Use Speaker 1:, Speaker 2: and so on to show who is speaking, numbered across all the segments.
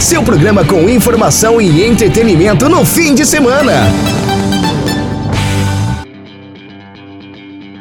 Speaker 1: Seu programa com informação e entretenimento no fim de semana.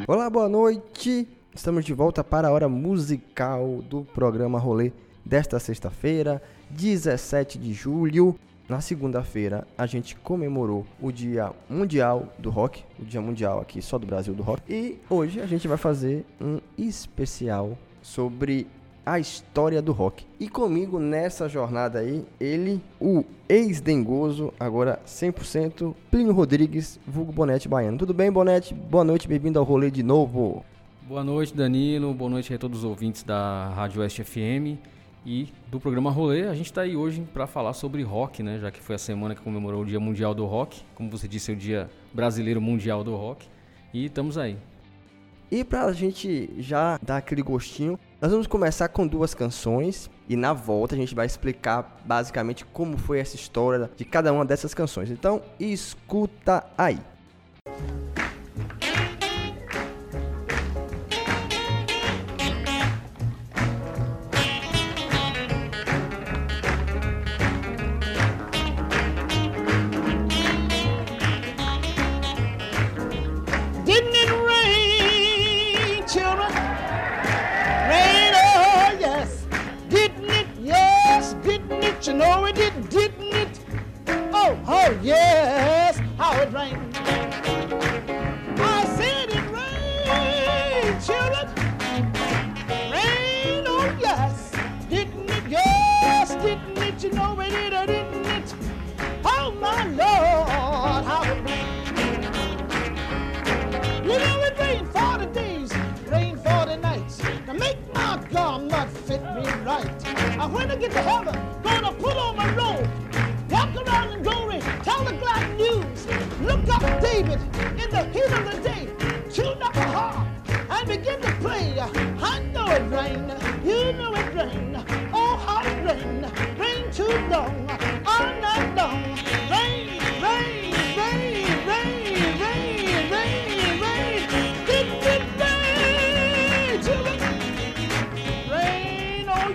Speaker 2: Olá, boa noite. Estamos de volta para a hora musical do programa Rolê desta sexta-feira, 17 de julho. Na segunda-feira, a gente comemorou o Dia Mundial do Rock, o Dia Mundial aqui só do Brasil do Rock. E hoje a gente vai fazer um especial sobre a história do rock. E comigo nessa jornada aí, ele, o ex-dengoso, agora 100%, Plínio Rodrigues, vulgo Bonete Baiano. Tudo bem, Bonete? Boa noite, bem-vindo ao rolê de novo.
Speaker 3: Boa noite, Danilo. Boa noite a todos os ouvintes da Rádio Oeste FM e do programa Rolê. A gente está aí hoje para falar sobre rock, né? Já que foi a semana que comemorou o Dia Mundial do Rock. Como você disse, é o Dia Brasileiro Mundial do Rock. E estamos aí.
Speaker 2: E para a gente já dar aquele gostinho, nós vamos começar com duas canções e na volta a gente vai explicar basicamente como foi essa história de cada uma dessas canções. Então, escuta aí.
Speaker 4: Won't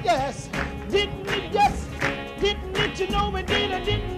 Speaker 4: guess? Didn't you
Speaker 2: guess? Didn't you know we did or didn't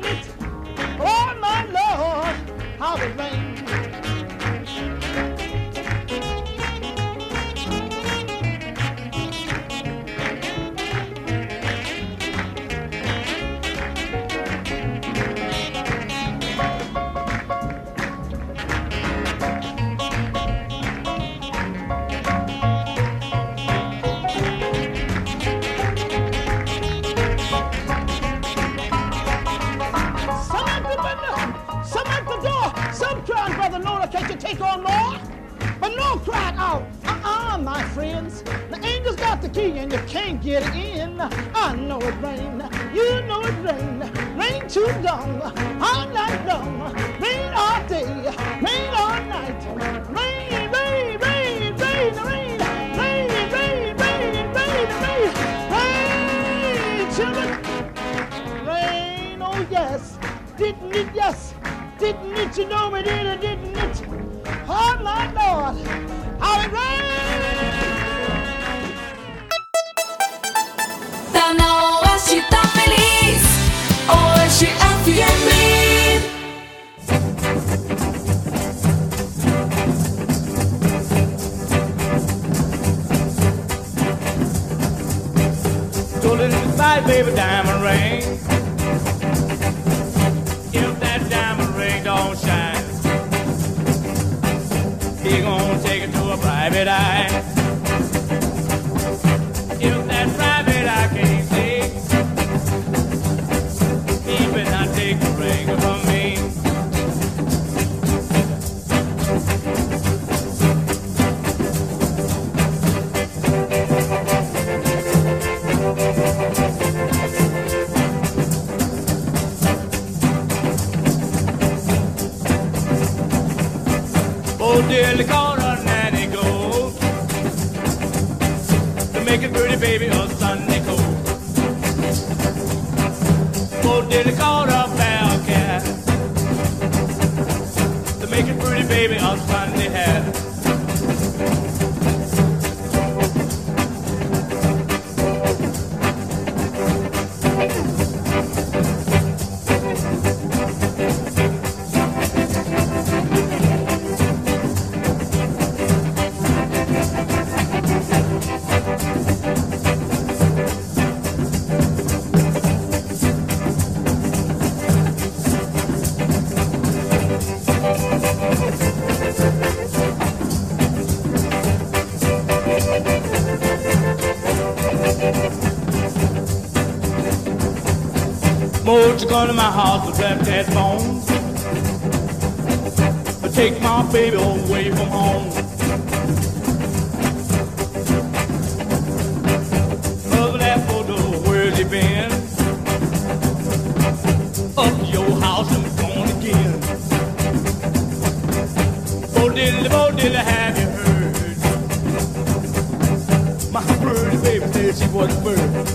Speaker 4: baby diamond ring. Come to my house with tap that phone? I take my baby away from home. Over that photo, where's he been? Up your house and gone again. Oh, bo diddly, bo oh, diddly, have you heard? My birdie baby said she was a bird.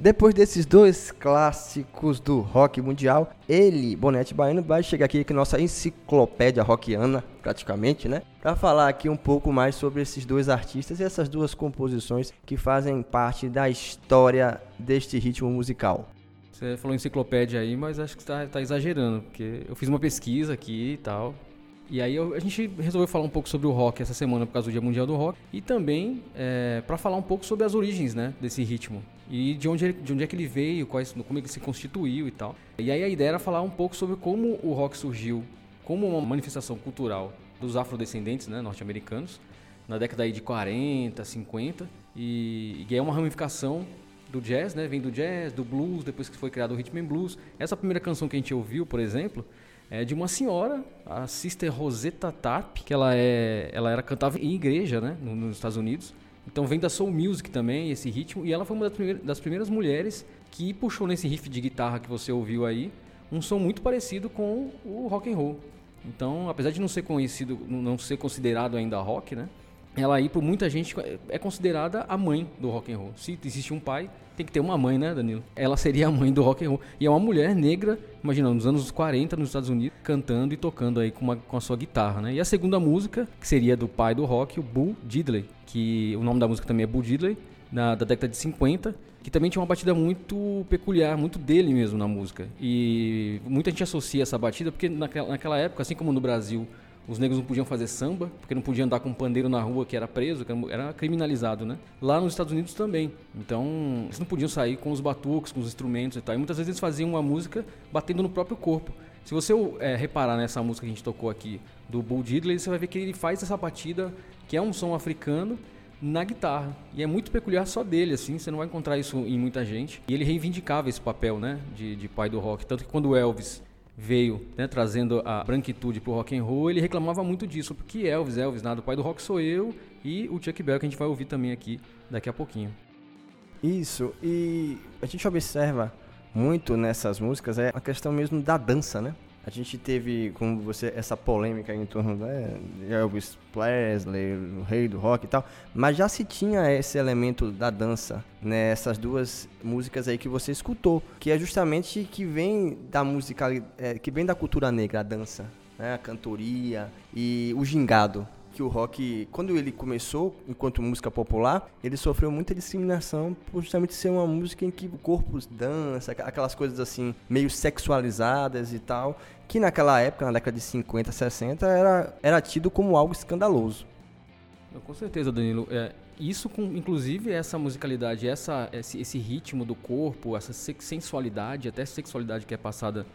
Speaker 5: Depois desses dois clássicos do rock mundial, ele, Bonete Baiano, vai chegar aqui com nossa enciclopédia rockiana, praticamente, né? Para falar aqui um pouco mais sobre esses dois artistas e essas duas composições que fazem parte da história deste ritmo musical.
Speaker 3: Você falou enciclopédia aí, mas acho que está tá exagerando, porque eu fiz uma pesquisa aqui e tal, e aí a gente resolveu falar um pouco sobre o rock essa semana por causa do Dia Mundial do Rock e também é, para falar um pouco sobre as origens né, desse ritmo e de onde, de onde é que ele veio, quais, como ele se constituiu e tal. E aí a ideia era falar um pouco sobre como o rock surgiu como uma manifestação cultural dos afrodescendentes né, norte-americanos na década aí de 40, 50 e, e é uma ramificação do jazz, né? Vem do jazz, do blues, depois que foi criado o rhythm and blues. Essa primeira canção que a gente ouviu, por exemplo, é de uma senhora, a Sister Rosetta Tarp, que ela, é, ela era cantava em igreja, né, nos Estados Unidos. Então vem da soul music também esse ritmo e ela foi uma das primeiras, mulheres que puxou nesse riff de guitarra que você ouviu aí um som muito parecido com o rock and roll. Então, apesar de não ser conhecido, não ser considerado ainda rock, né? Ela aí por muita gente é considerada a mãe do rock and roll. Se existe um pai, tem que ter uma mãe, né, Danilo? Ela seria a mãe do rock and roll. E é uma mulher negra, imagina, nos anos 40 nos Estados Unidos, cantando e tocando aí com, uma, com a sua guitarra, né? E a segunda música, que seria do pai do rock, o Bull Diddley, que o nome da música também é Bull Diddley, na, da década de 50, que também tinha uma batida muito peculiar, muito dele mesmo na música. E muita gente associa essa batida porque naquela, naquela época, assim como no Brasil, os negros não podiam fazer samba, porque não podiam andar com um pandeiro na rua que era preso, que era criminalizado, né? Lá nos Estados Unidos também. Então, eles não podiam sair com os batuques, com os instrumentos e tal. E muitas vezes eles faziam uma música batendo no próprio corpo. Se você é, reparar nessa música que a gente tocou aqui, do Bull Diddley, você vai ver que ele faz essa batida, que é um som africano, na guitarra. E é muito peculiar só dele, assim, você não vai encontrar isso em muita gente. E ele reivindicava esse papel, né, de, de pai do rock. Tanto que quando o Elvis veio né, trazendo a branquitude pro rock and roll, ele reclamava muito disso, porque Elvis, Elvis, nada, o pai do rock sou eu e o Chuck Berry que a gente vai ouvir também aqui daqui a pouquinho.
Speaker 5: Isso, e a gente observa muito nessas músicas é a questão mesmo da dança, né? A gente teve, como você, essa polêmica em torno né, de Elvis Presley, o rei do rock e tal, mas já se tinha esse elemento da dança nessas duas músicas aí que você escutou, que é justamente que vem da música, é, que vem da cultura negra, a dança, né, a cantoria e o gingado que o rock, quando ele começou enquanto música popular, ele sofreu muita discriminação por justamente ser uma música em que o corpo dança, aquelas coisas assim, meio sexualizadas e tal, que naquela época, na década de 50, 60, era, era tido como algo escandaloso.
Speaker 3: Com certeza, Danilo. É, isso, com, inclusive, essa musicalidade, essa, esse, esse ritmo do corpo, essa sensualidade, até sexualidade que é passada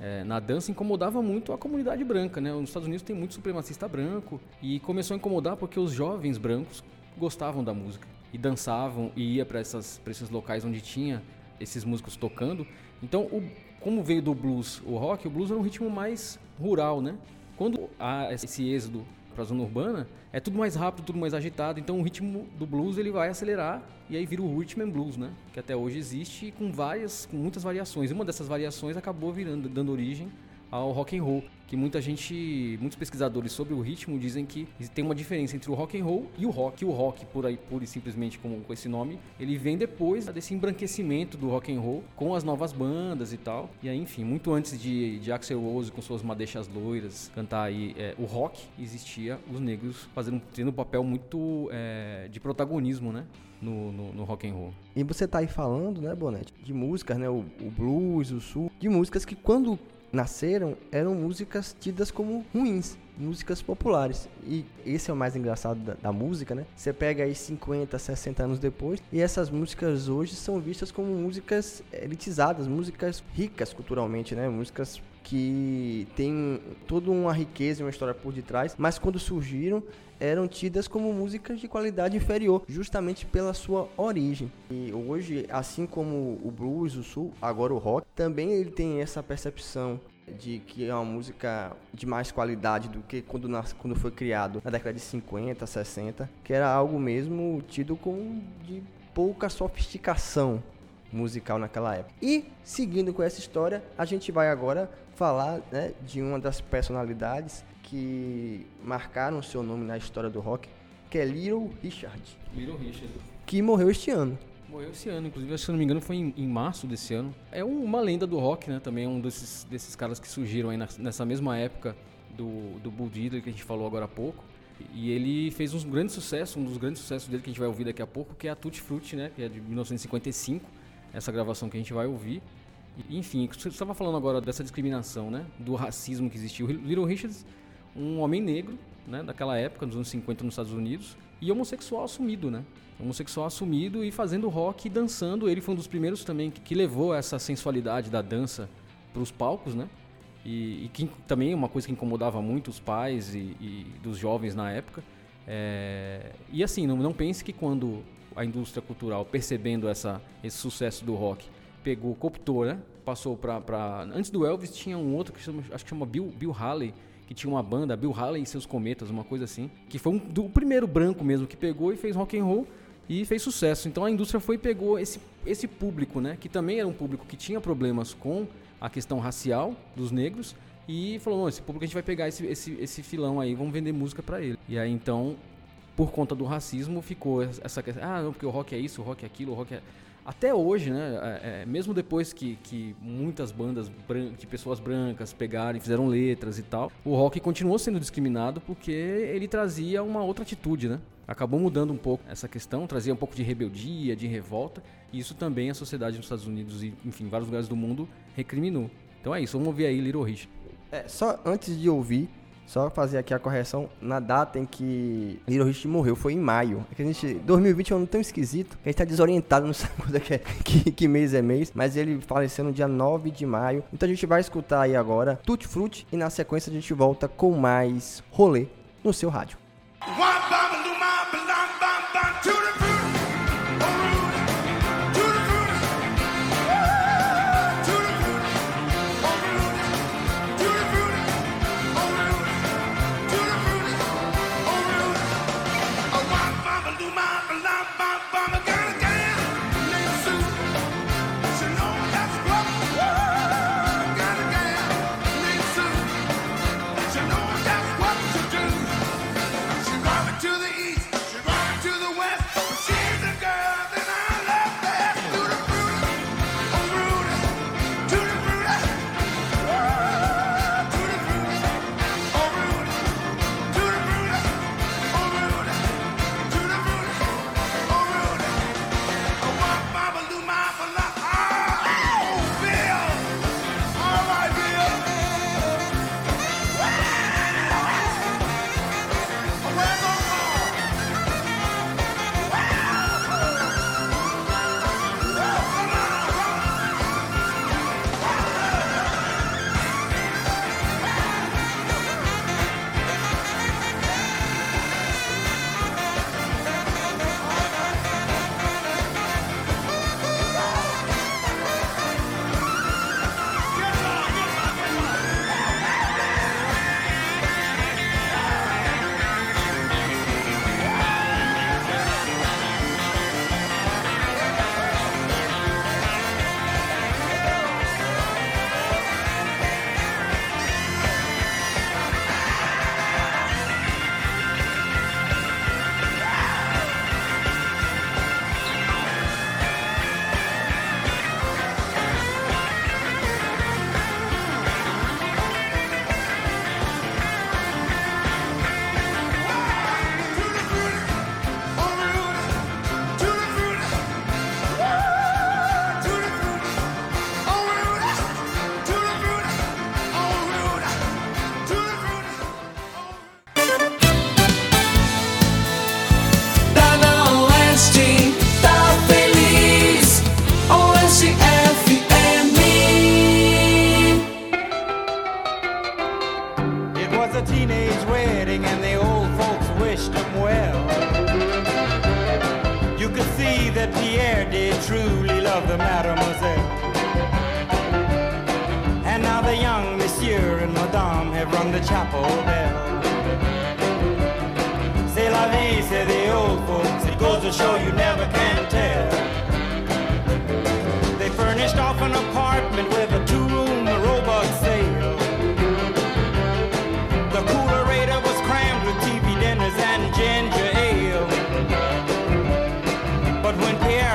Speaker 3: é, na dança incomodava muito a comunidade branca, né? Nos Estados Unidos tem muito supremacista branco e começou a incomodar porque os jovens brancos gostavam da música e dançavam e ia para esses locais onde tinha esses músicos tocando. Então, o, como veio do blues o rock, o blues era um ritmo mais rural, né? Quando há esse êxodo para a zona urbana, é tudo mais rápido, tudo mais agitado. Então o ritmo do blues ele vai acelerar e aí vira o rhythm and blues, né? Que até hoje existe com várias, com muitas variações. E uma dessas variações acabou virando, dando origem ao rock and roll, que muita gente, muitos pesquisadores sobre o ritmo dizem que tem uma diferença entre o rock and roll e o rock. O rock, por aí, pura e simplesmente com, com esse nome, ele vem depois desse embranquecimento do rock and roll com as novas bandas e tal. E aí, enfim, muito antes de, de Axel Rose com suas madeixas loiras cantar aí é, o rock, existia os negros fazendo tendo um papel muito é, de protagonismo, né? No, no, no, rock and roll.
Speaker 5: E você tá aí falando, né, Bonete, de músicas, né, o, o blues, o sul, de músicas que quando nasceram eram músicas tidas como ruins. Músicas populares. E esse é o mais engraçado da, da, música, né? Você pega aí 50, 60 anos depois e essas músicas hoje são vistas como músicas elitizadas, músicas ricas culturalmente, né? Músicas que têm toda uma riqueza e uma história por detrás, mas quando surgiram eram tidas como músicas de qualidade inferior, justamente pela sua origem. E hoje, assim como o blues, o soul, agora o rock, também ele tem essa percepção de que é uma música de mais qualidade do que quando, nas, quando foi criado na década de 50, 60, que era algo mesmo tido como de pouca sofisticação musical naquela época. E seguindo com essa história, a gente vai agora falar né, de uma das personalidades que marcaram seu nome na história do rock, que é Little Richard.
Speaker 3: Little Richard.
Speaker 5: Que morreu este ano.
Speaker 3: Morreu esse ano, inclusive, se não me engano, foi em, em, março desse ano. É uma lenda do rock, né? Também é um desses, desses caras que surgiram aí nessa mesma época do, do Bull Diddley que a gente falou agora há pouco. E ele fez um grande sucesso, um dos grandes sucessos dele que a gente vai ouvir daqui a pouco, que é a Tutti Frutti, né? Que é de 1955, essa gravação que a gente vai ouvir. E, enfim, você estava falando agora dessa discriminação, né? Do racismo que existiu. Little Richards um homem negro, né, daquela época, nos anos 50 nos Estados Unidos, e homossexual assumido, né? Homossexual assumido e fazendo rock e dançando. Ele foi um dos primeiros também que, que levou essa sensualidade da dança para os palcos, né? E, e, que também é uma coisa que incomodava muito os pais e, e dos jovens na época. É, e assim, não, não pense que quando a indústria cultural, percebendo essa, esse sucesso do rock, pegou, cooptou, né? Passou para. Antes do Elvis tinha um outro que chama, acho que chama Bill, Bill Haley, que tinha uma banda, Bill Haley e seus Cometas, uma coisa assim, que foi um, do primeiro branco mesmo que pegou e fez rock and roll e fez sucesso. Então a indústria foi e pegou esse, esse público, né, que também era um público que tinha problemas com a questão racial dos negros e falou, esse público a gente vai pegar esse, esse, esse filão aí, vamos vender música para ele. E aí então, por conta do racismo, ficou essa questão, ah, não, porque o rock é isso, o rock é aquilo, o rock é até hoje, né, é, é, mesmo depois que, que muitas bandas de pessoas brancas pegaram e fizeram letras e tal, o rock continuou sendo discriminado porque ele trazia uma outra atitude, né? Acabou mudando um pouco essa questão, trazia um pouco de rebeldia, de revolta, e isso também a sociedade nos Estados Unidos e, enfim, vários lugares do mundo recriminou. Então é isso, vamos ouvir aí Little Rich.
Speaker 5: É, só antes de ouvir, só fazer aqui a correção na data em que Richard morreu, foi em maio. É que a gente, 2020 é um ano tão esquisito que a gente tá desorientado, não sabe quando é que, é, que, que, mês é mês, mas ele faleceu no dia 9 de maio. Então a gente vai escutar aí agora Tutti Frutti e na sequência a gente volta com mais rolê no seu rádio.
Speaker 6: of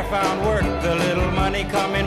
Speaker 6: found work, the little money coming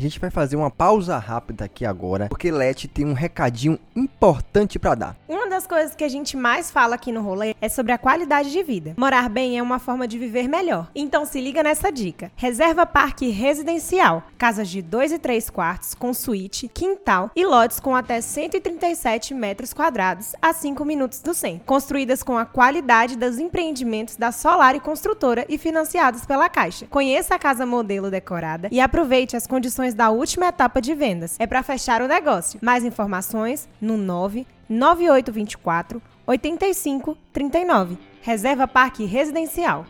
Speaker 5: A gente vai fazer uma pausa rápida aqui agora, porque Leti tem um recadinho importante pra dar.
Speaker 7: Uma das coisas que a gente mais fala aqui no rolê é sobre a qualidade de vida. Morar bem é uma forma de viver melhor. Então se liga nessa dica. Reserva Parque Residencial. Casas de 2 e 3 quartos, com suíte, quintal e lotes com até 137 metros quadrados a 5 minutos do centro. Construídas com a qualidade dos empreendimentos da Solar e Construtora e financiados pela Caixa. Conheça a casa modelo decorada e aproveite as condições da última etapa de vendas. É para fechar o negócio. Mais informações no 9 9824 8539. Reserva Parque Residencial.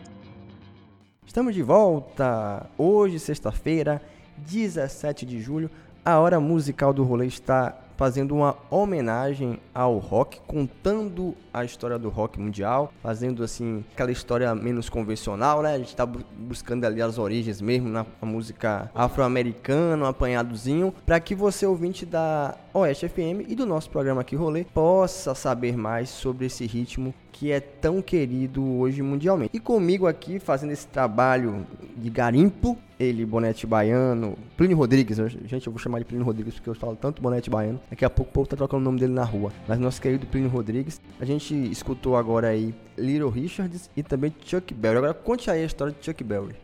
Speaker 5: Estamos de volta. Hoje, sexta-feira, 17 de julho, a hora musical do rolê está fazendo uma homenagem ao rock, contando a história do rock mundial, fazendo assim aquela história menos convencional, né? A gente está buscando ali as origens mesmo na música afro-americana, um apanhadozinho, para que você ouvinte da Oeste FM e do nosso programa aqui Rolê possa saber mais sobre esse ritmo que é tão querido hoje mundialmente. E comigo aqui fazendo esse trabalho de garimpo, ele, Bonete Baiano, Plínio Rodrigues, gente, eu vou chamar de Plínio Rodrigues porque eu falo tanto Bonete Baiano, daqui a pouco o povo tá trocando o nome dele na rua. Mas nosso querido Plínio Rodrigues, a gente escutou agora aí Little Richards e também Chuck Berry. Agora conte aí a história de Chuck Berry.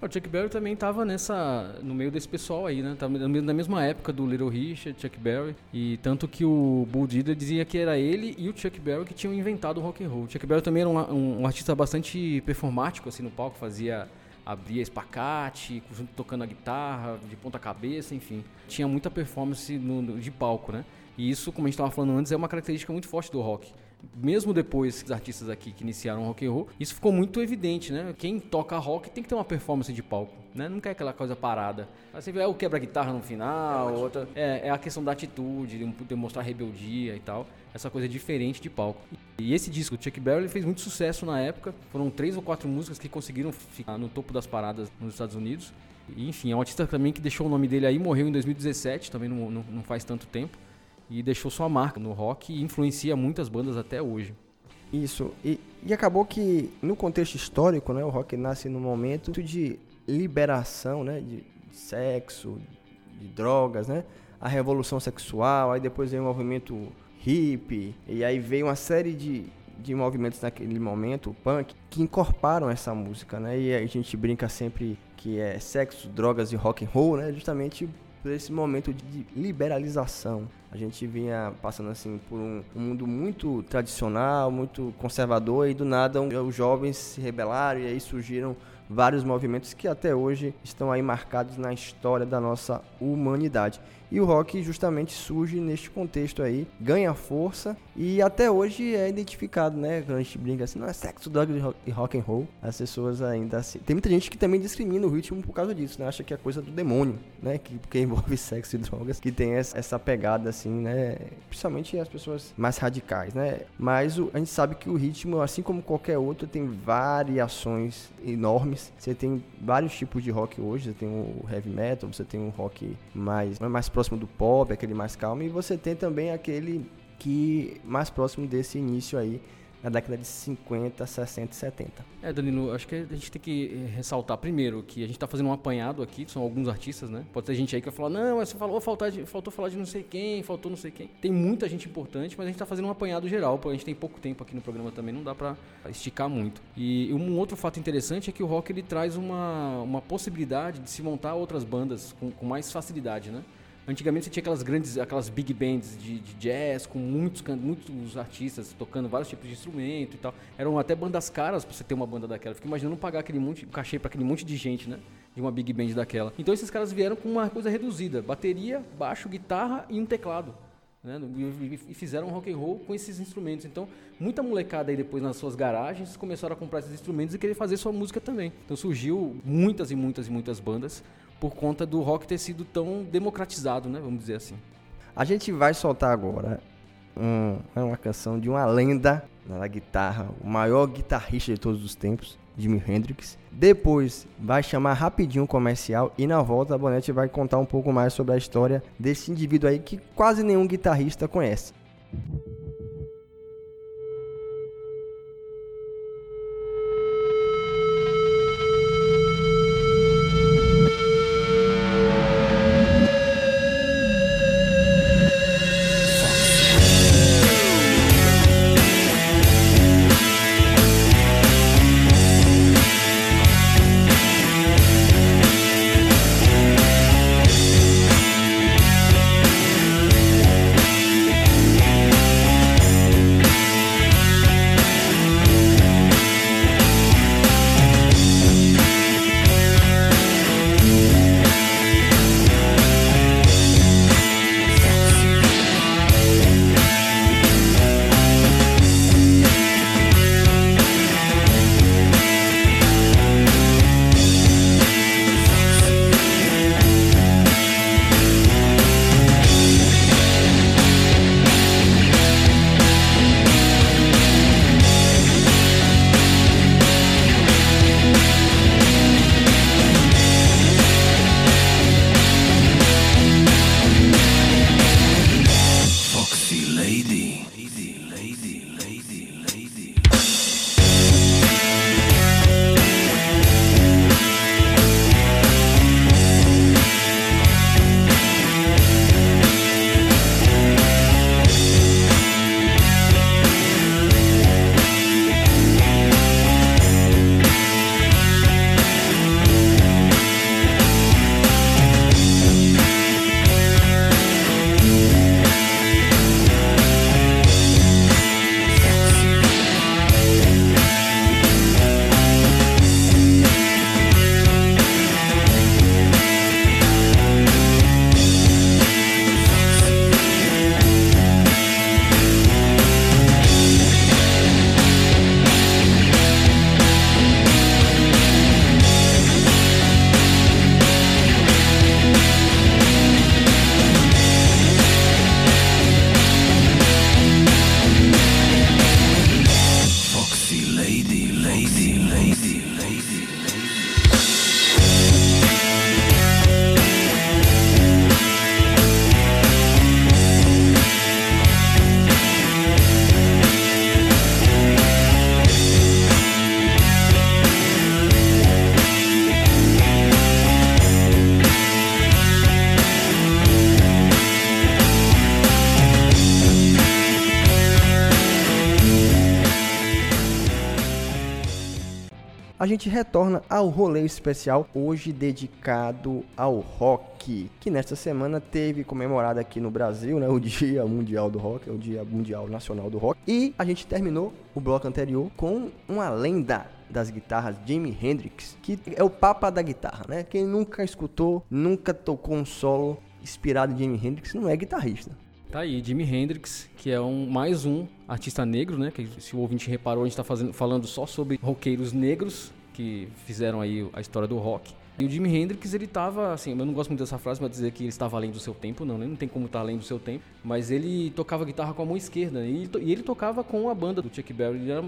Speaker 3: O Chuck Berry também tava nessa. no meio desse pessoal aí, né? Tava na mesma época do Little Richard, Chuck Berry. E tanto que o Bull Diddley dizia que era ele e o Chuck Berry que tinham inventado o rock and roll. O Chuck Berry também era um, um- um artista bastante performático assim no palco, fazia. Abria espacate, junto tocando a guitarra, de ponta cabeça, enfim. Tinha muita performance no- no- de palco, né? E isso, como a gente estava falando antes, é uma característica muito forte do rock. Mesmo depois dos artistas aqui que iniciaram o rock and roll, isso ficou muito evidente, né? Quem toca rock tem que ter uma performance de palco, né? Não quer aquela coisa parada. Aí você vê é o quebra-guitarra no final, outra é, é a questão da atitude, de demonstrar rebeldia e tal. Essa coisa diferente de palco. E esse disco do Chuck Berry fez muito sucesso na época. Foram três ou quatro músicas que conseguiram ficar no topo das paradas nos Estados Unidos. E, enfim, é um artista também que deixou o nome dele aí, morreu em 2017, também não, não, não faz tanto tempo. E deixou sua marca no rock e influencia muitas bandas até hoje.
Speaker 5: Isso, e, e acabou que no contexto histórico, né, o rock nasce num momento de liberação, né, de, sexo, de drogas, né, a revolução sexual, aí depois veio o movimento hippie, e aí veio uma série de, de movimentos naquele momento, punk, que incorporaram essa música, né, e a gente brinca sempre que é sexo, drogas e rock and roll, né, justamente por esse momento de liberalização. A gente vinha passando assim por um, um mundo muito tradicional, muito conservador e do nada os jovens se rebelaram e aí surgiram vários movimentos que até hoje estão aí marcados na história da nossa humanidade. E o rock justamente surge neste contexto aí, ganha força e até hoje é identificado, né? Quando a gente brinca assim, não é sexo, drug e rock and roll. As pessoas ainda assim. Tem muita gente que também discrimina o ritmo por causa disso, né? Acha que é coisa do demônio, né? Que, porque envolve sexo e drogas, que tem essa pegada assim, né? Principalmente as pessoas mais radicais, né? Mas o, a gente sabe que o ritmo, assim como qualquer outro, tem variações enormes. Você tem vários tipos de rock hoje. Você tem o heavy metal, você tem um rock mais, mais próximo do pop, aquele mais calmo, e você tem também aquele que mais próximo desse início aí na década de 50, 60 e 70.
Speaker 3: É, Danilo, acho que a gente tem que eh, ressaltar primeiro que a gente está fazendo um apanhado aqui, são alguns artistas, né? Pode ter gente aí que vai falar, não, você falou, faltou, faltou falar de não sei quem, faltou não sei quem. Tem muita gente importante, mas a gente está fazendo um apanhado geral, porque a gente tem pouco tempo aqui no programa também, não dá para esticar muito. E um outro fato interessante é que o rock ele traz uma, uma possibilidade de se montar outras bandas com, com mais facilidade, né? Antigamente você tinha aquelas grandes, aquelas big bands de, de jazz com muitos, muitos artistas tocando vários tipos de instrumento e tal. Eram até bandas caras pra você ter uma banda daquela. Fica imaginando pagar aquele monte, cachê para aquele monte de gente, né? De uma big band daquela. Então esses caras vieram com uma coisa reduzida: bateria, baixo, guitarra e um teclado. Né? E fizeram rock and roll com esses instrumentos. Então, muita molecada aí depois nas suas garagens começaram a comprar esses instrumentos e querer fazer sua música também. Então surgiu muitas e muitas e muitas bandas por conta do rock ter sido tão democratizado, né? Vamos dizer assim.
Speaker 5: A gente vai soltar agora um, é uma canção de uma lenda na guitarra, o maior guitarrista de todos os tempos, Jimi Hendrix. Depois vai chamar rapidinho o comercial e na volta a Bonete vai contar um pouco mais sobre a história desse indivíduo aí que quase nenhum guitarrista conhece. Gente retorna ao rolê especial, hoje dedicado ao rock, que nesta semana teve comemorado aqui no Brasil, né, o Dia Mundial do Rock, o Dia Mundial Nacional do Rock. E a gente terminou o bloco anterior com uma lenda das guitarras, Jimi Hendrix, que é o papa da guitarra, né? Quem nunca escutou, nunca tocou um solo inspirado em Jimi Hendrix não é guitarrista.
Speaker 3: Tá aí, Jimi Hendrix, que é um, mais um artista negro, né? Que se o ouvinte reparou, a gente tá fazendo, falando só sobre roqueiros negros que fizeram aí a história do rock. E o Jimi Hendrix, ele tava, assim, eu não gosto muito dessa frase pra dizer que ele estava além do seu tempo, não, né? Não tem como estar além do seu tempo. Mas ele tocava guitarra com a mão esquerda. E ele, e ele tocava com a banda do Chuck Berry. Ele era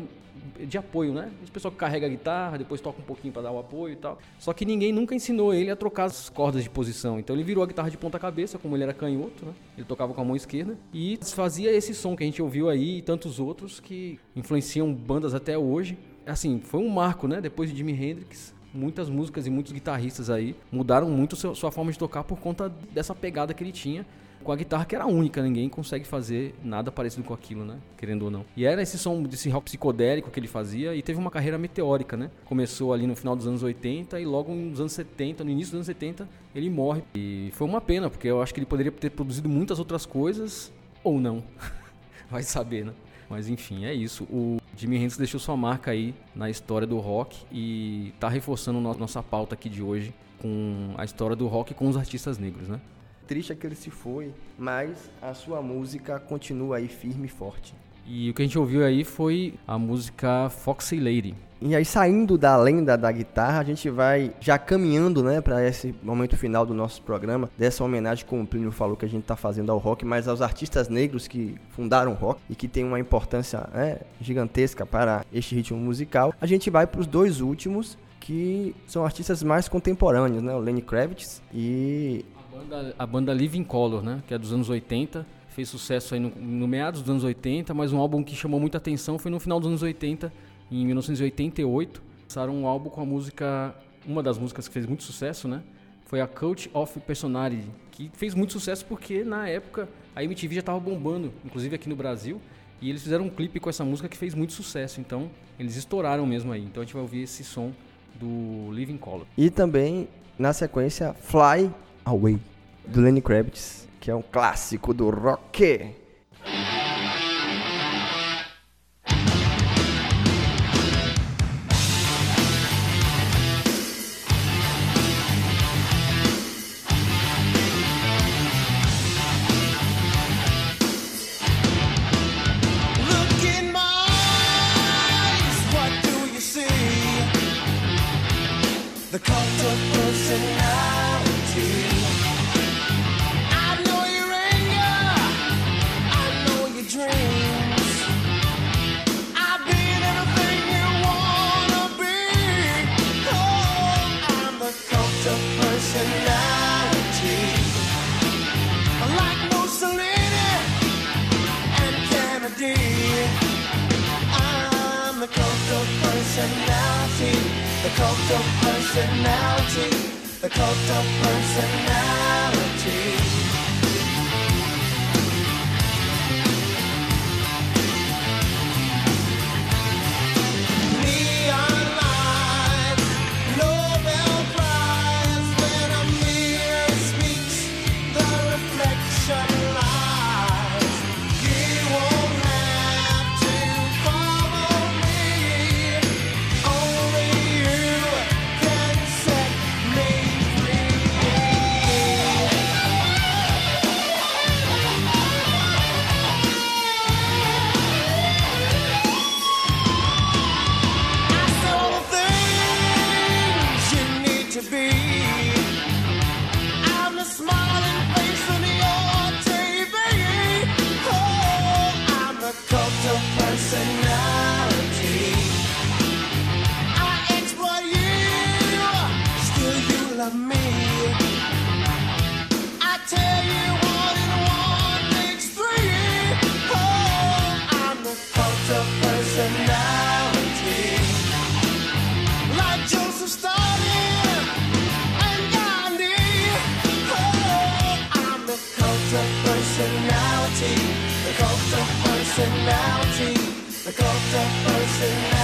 Speaker 3: de apoio, né? Esse pessoal que carrega a guitarra, depois toca um pouquinho pra dar o apoio e tal. Só que ninguém nunca ensinou ele a trocar as cordas de posição. Então ele virou a guitarra de ponta cabeça, como ele era canhoto, né? Ele tocava com a mão esquerda e fazia esse som que a gente ouviu aí e tantos outros que influenciam bandas até hoje. Assim, foi um marco, né? Depois de Jimi Hendrix, muitas músicas e muitos guitarristas aí mudaram muito sua forma de tocar por conta dessa pegada que ele tinha com a guitarra que era única, ninguém consegue fazer nada parecido com aquilo, né? Querendo ou não. E era esse som desse rock psicodélico que ele fazia e teve uma carreira meteórica, né? Começou ali no final dos anos 80 e logo nos anos 70, no início dos anos 70, ele morre. E foi uma pena, porque eu acho que ele poderia ter produzido muitas outras coisas ou não. Vai saber, né? Mas enfim, é isso. O Jimi Hendrix deixou sua marca aí na história do rock e tá reforçando no- nossa pauta aqui de hoje com a história do rock com os artistas negros, né?
Speaker 5: Triste é que ele se foi, mas a sua música continua aí firme e forte.
Speaker 3: E o que a gente ouviu aí foi a música Foxy Lady.
Speaker 5: E aí, saindo da lenda da guitarra, a gente vai já caminhando, né, para esse momento final do nosso programa, dessa homenagem, como o Plínio falou, que a gente tá fazendo ao rock, mas aos artistas negros que fundaram o rock e que tem uma importância né, gigantesca para este ritmo musical. A gente vai para os dois últimos, que são artistas mais contemporâneos, né, o Lenny Kravitz e
Speaker 3: A banda, a banda Living Color, né? Que é dos anos 80. Fez sucesso aí no, no meados dos anos 80, mas um álbum que chamou muita atenção foi no final dos anos 80, em 1988. Lançaram um álbum com a música, uma das músicas que fez muito sucesso, né? Foi a Cult of Personality, que fez muito sucesso porque na época a MTV já estava bombando, inclusive aqui no Brasil. E eles fizeram um clipe com essa música que fez muito sucesso, então eles estouraram mesmo aí. Então a gente vai ouvir esse som do Living Color.
Speaker 5: E também, na sequência, Fly Away, do Lenny Kravitz, que é um clássico do rock.
Speaker 8: The cult of personality. The cult of personality.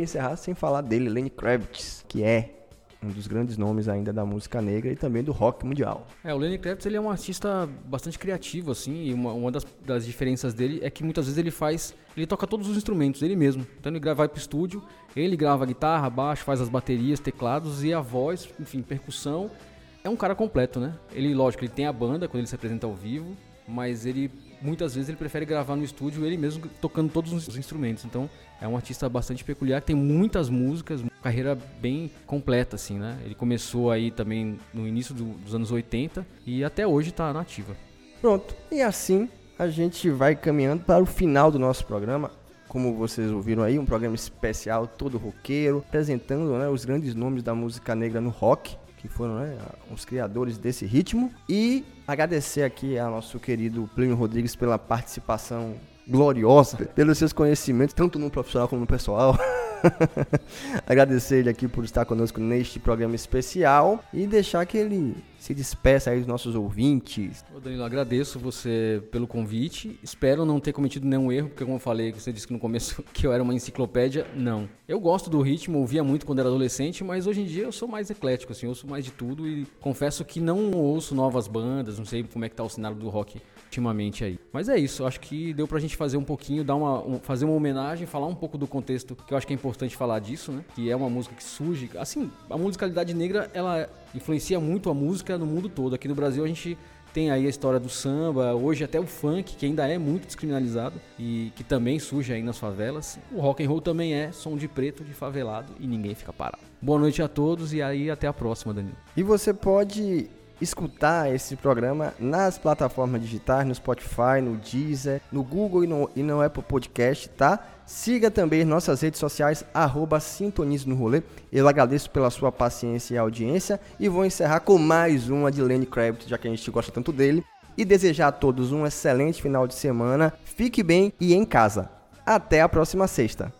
Speaker 5: Poderia encerrar sem falar dele, Lenny Kravitz, que é um dos grandes nomes ainda da música negra e também do rock mundial.
Speaker 3: É, o Lenny Kravitz ele é um artista bastante criativo, assim, e uma, uma das, das diferenças dele é que muitas vezes ele faz, ele toca todos os instrumentos, ele mesmo. Então ele gra- vai pro estúdio, ele grava guitarra, baixo, faz as baterias, teclados e a voz, enfim, percussão. É um cara completo, né? Ele, lógico, ele tem a banda quando ele se apresenta ao vivo, mas ele, muitas vezes, ele prefere gravar no estúdio ele mesmo tocando todos os instrumentos. Então é um artista bastante peculiar, tem muitas músicas, uma carreira bem completa, assim, né? Ele começou aí também no início do- dos anos 80 e até hoje tá na ativa.
Speaker 5: Pronto, e assim a gente vai caminhando para o final do nosso programa. Como vocês ouviram aí, um programa especial, todo roqueiro, apresentando né, os grandes nomes da música negra no rock, que foram né, os criadores desse ritmo. E agradecer aqui ao nosso querido Plínio Rodrigues pela participação gloriosa, pelos seus conhecimentos, tanto no profissional como no pessoal. Agradecer ele aqui por estar conosco neste programa especial e deixar que ele se despeça aí dos nossos ouvintes,
Speaker 3: Ô Danilo, agradeço você pelo convite. Espero não ter cometido nenhum erro, porque como eu falei, você disse que no começo que eu era uma enciclopédia, não. Eu gosto do ritmo, ouvia muito quando era adolescente, mas hoje em dia eu sou mais eclético, assim, ouço mais de tudo e confesso que não ouço novas bandas, não sei como é que tá o cenário do rock ultimamente aí. Mas é isso, acho que deu pra gente fazer um pouquinho, dar uma, um- fazer uma homenagem, falar um pouco do contexto, que eu acho que é importante falar disso, né? Que é uma música que surge, assim, a musicalidade negra, ela influencia muito a música no mundo todo. Aqui no Brasil a gente tem aí a história do samba, hoje até o funk, que ainda é muito descriminalizado e que também surge aí nas favelas. O rock and roll também é som de preto, de favelado e ninguém fica parado. Boa noite a todos e aí até a próxima, Danilo.
Speaker 5: E você pode escutar esse programa nas plataformas digitais, no Spotify, no Deezer, no Google e no, e no Apple Podcast, tá? Siga também nossas redes sociais, arroba Sintonize no Rolê. Eu agradeço pela sua paciência e audiência e vou encerrar com mais uma de Lenny Kravitz, já que a gente gosta tanto dele. E desejar a todos um excelente final de semana. Fique bem e em casa. Até a próxima sexta.